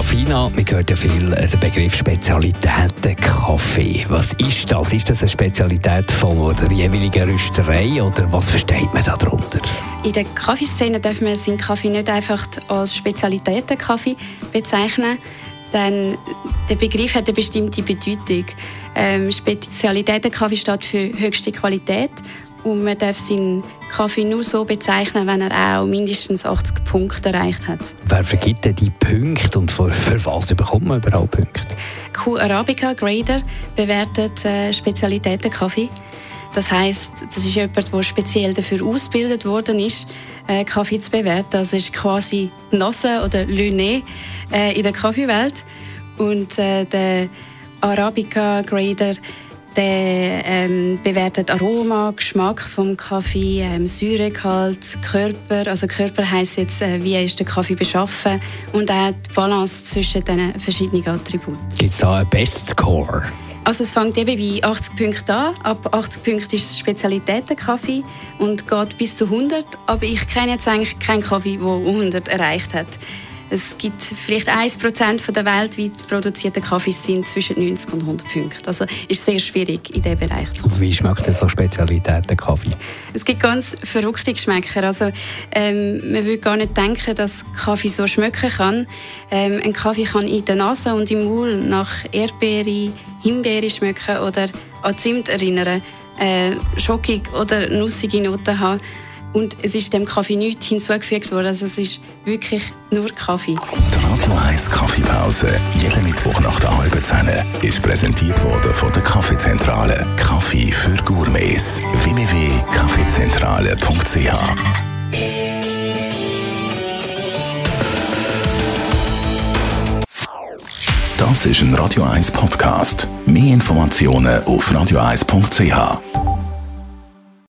Serafina, man hört ja viel äh, den Begriff Spezialitäten Kaffee. Was ist das? Ist das eine Spezialität von der jeweiligen Rösterei oder was versteht man darunter? In der Kaffeeszene darf man seinen Kaffee nicht einfach als Spezialitätenkaffee bezeichnen, denn der Begriff hat eine bestimmte Bedeutung. Ähm, Spezialitätenkaffee steht für höchste Qualität und man darf seinen Kaffee nur so bezeichnen, wenn er auch mindestens 80 Punkte erreicht hat. Wer vergibt denn die Punkte und für, für was bekommt man überhaupt Punkte? Q Arabica Grader bewertet äh, Spezialitätenkaffee. Das heißt, das ist jemand, der speziell dafür ausgebildet worden ist, äh, Kaffee zu bewerten. Also ist quasi Nase oder Le Nez äh, in der Kaffeewelt. Und äh, der Arabica Grader der ähm, bewertet Aroma, Geschmack vom Kaffee, ähm, Säuregehalt, Körper. Also Körper heißt jetzt, äh, wie ist der Kaffee beschaffen und auch die Balance zwischen den verschiedenen Attributen. Gibt es da einen Best Score? Also es fängt eben bei 80 Punkten an. Ab 80 Punkten ist es Spezialitätenkaffee und geht bis zu 100. Aber ich kenne jetzt eigentlich keinen Kaffee, der 100 erreicht hat. Es gibt vielleicht 1% der weltweit produzierten Kaffees sind zwischen 90 und 100 Punkten. Also ist sehr schwierig in diesem Bereich zu kommen. Wie schmeckt denn so Spezialitäten Kaffee? Es gibt ganz verrückte Geschmäcker. Also, ähm, man würde gar nicht denken, dass Kaffee so schmecken kann. Ähm, ein Kaffee kann in der Nase und im Maul nach Erdbeere, Himbeere schmecken oder an Zimt erinnern, äh, schockig oder nussige Noten haben. Und es ist dem Kaffee nichts hinzugefügt worden. Also es ist wirklich nur Kaffee. Die Radio 1 Kaffeepause, jeden Mittwoch nach der halben Zehn, ist präsentiert worden von der Kaffeezentrale. Kaffee für Gourmets. www.kaffeezentrale.ch Das ist ein Radio 1 Podcast. Mehr Informationen auf radio1.ch.